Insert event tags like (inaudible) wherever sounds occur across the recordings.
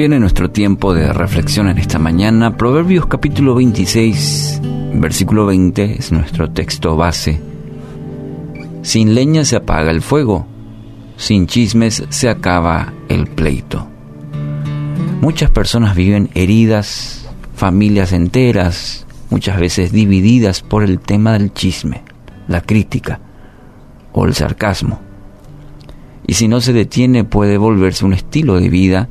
Viene nuestro tiempo de reflexión en esta mañana. Proverbios capítulo 26, versículo 20 es nuestro texto base. Sin leña se apaga el fuego, sin chismes se acaba el pleito. Muchas personas viven heridas, familias enteras, muchas veces divididas por el tema del chisme, la crítica o el sarcasmo. Y si no se detiene puede volverse un estilo de vida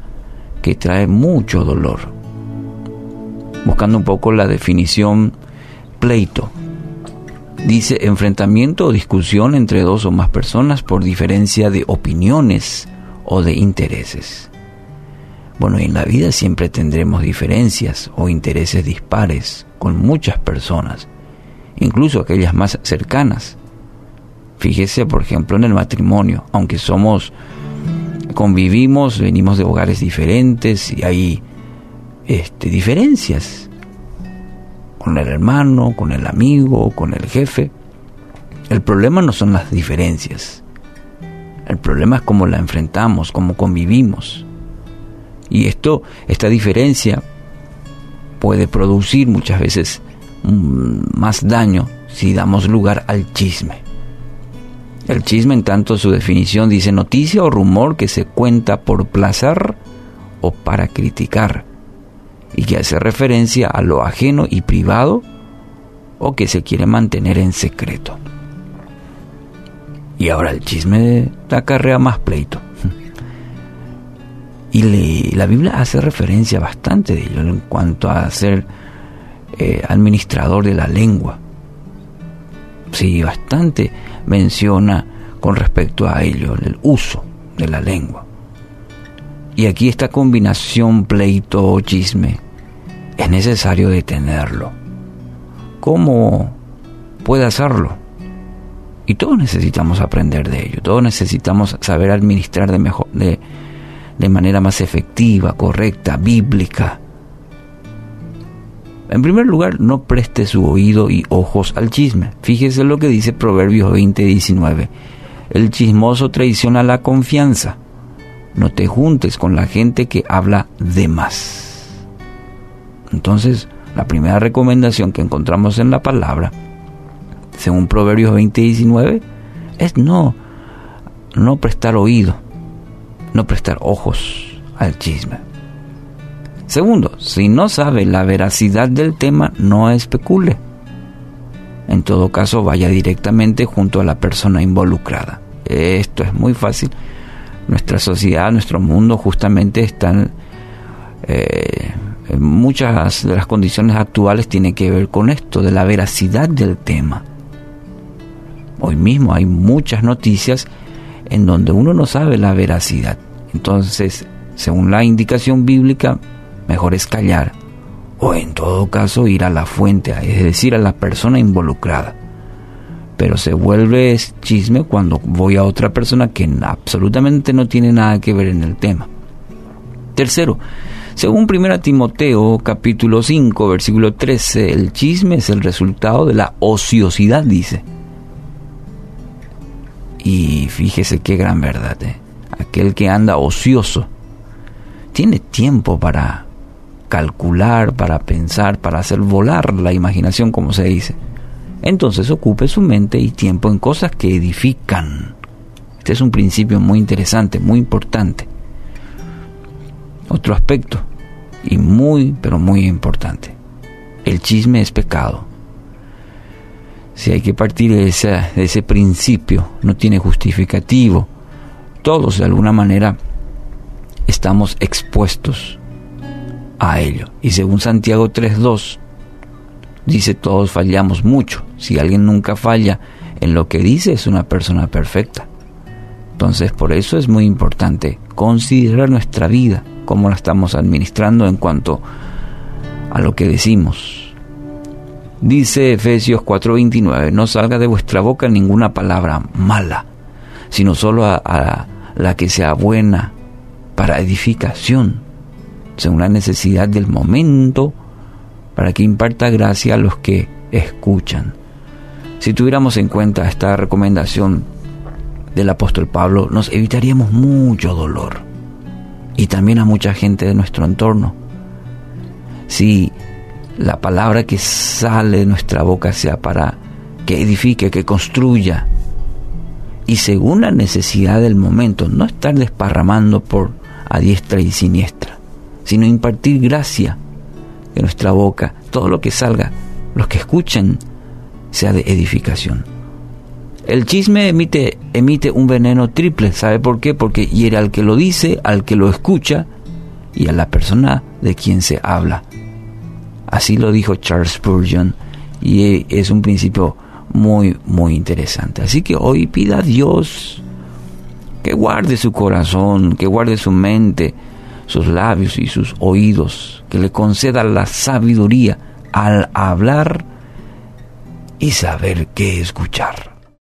que trae mucho dolor. Buscando un poco la definición pleito. Dice enfrentamiento o discusión entre dos o más personas por diferencia de opiniones o de intereses. Bueno, en la vida siempre tendremos diferencias o intereses dispares con muchas personas, incluso aquellas más cercanas. Fíjese, por ejemplo, en el matrimonio, aunque somos convivimos, venimos de hogares diferentes y hay este, diferencias con el hermano, con el amigo, con el jefe. El problema no son las diferencias. El problema es cómo la enfrentamos, cómo convivimos. Y esto, esta diferencia puede producir muchas veces mm, más daño si damos lugar al chisme. El chisme, en tanto su definición dice noticia o rumor que se cuenta por placer o para criticar y que hace referencia a lo ajeno y privado o que se quiere mantener en secreto. Y ahora el chisme acarrea más pleito. (laughs) Y la Biblia hace referencia bastante de ello en cuanto a ser eh, administrador de la lengua. Sí, bastante menciona con respecto a ello, el uso de la lengua. Y aquí esta combinación pleito o chisme es necesario detenerlo. ¿Cómo puede hacerlo? Y todos necesitamos aprender de ello, todos necesitamos saber administrar de, mejor, de, de manera más efectiva, correcta, bíblica, en primer lugar, no preste su oído y ojos al chisme. Fíjese lo que dice Proverbios 20, 19. El chismoso traiciona la confianza. No te juntes con la gente que habla de más. Entonces, la primera recomendación que encontramos en la palabra, según Proverbios 20, 19, es no, no prestar oído, no prestar ojos al chisme. Segundo, si no sabe la veracidad del tema, no especule. En todo caso, vaya directamente junto a la persona involucrada. Esto es muy fácil. Nuestra sociedad, nuestro mundo justamente están... Eh, muchas de las condiciones actuales tienen que ver con esto, de la veracidad del tema. Hoy mismo hay muchas noticias en donde uno no sabe la veracidad. Entonces, según la indicación bíblica, mejor es callar o en todo caso ir a la fuente, es decir, a la persona involucrada. Pero se vuelve chisme cuando voy a otra persona que absolutamente no tiene nada que ver en el tema. Tercero, según 1 Timoteo capítulo 5 versículo 13, el chisme es el resultado de la ociosidad, dice. Y fíjese qué gran verdad, ¿eh? aquel que anda ocioso tiene tiempo para calcular, para pensar, para hacer volar la imaginación, como se dice. Entonces ocupe su mente y tiempo en cosas que edifican. Este es un principio muy interesante, muy importante. Otro aspecto, y muy, pero muy importante. El chisme es pecado. Si hay que partir de de ese principio, no tiene justificativo. Todos de alguna manera estamos expuestos a ello. Y según Santiago 3.2, dice todos fallamos mucho. Si alguien nunca falla en lo que dice es una persona perfecta. Entonces por eso es muy importante considerar nuestra vida, cómo la estamos administrando en cuanto a lo que decimos. Dice Efesios 4:29, no salga de vuestra boca ninguna palabra mala, sino solo a la que sea buena para edificación según la necesidad del momento, para que imparta gracia a los que escuchan. Si tuviéramos en cuenta esta recomendación del apóstol Pablo, nos evitaríamos mucho dolor y también a mucha gente de nuestro entorno. Si la palabra que sale de nuestra boca sea para que edifique, que construya, y según la necesidad del momento, no estar desparramando por a diestra y siniestra, sino impartir gracia, que nuestra boca, todo lo que salga, los que escuchen, sea de edificación. El chisme emite, emite un veneno triple, ¿sabe por qué? Porque hiere al que lo dice, al que lo escucha y a la persona de quien se habla. Así lo dijo Charles Spurgeon y es un principio muy, muy interesante. Así que hoy pida a Dios que guarde su corazón, que guarde su mente, sus labios y sus oídos, que le conceda la sabiduría al hablar y saber qué escuchar.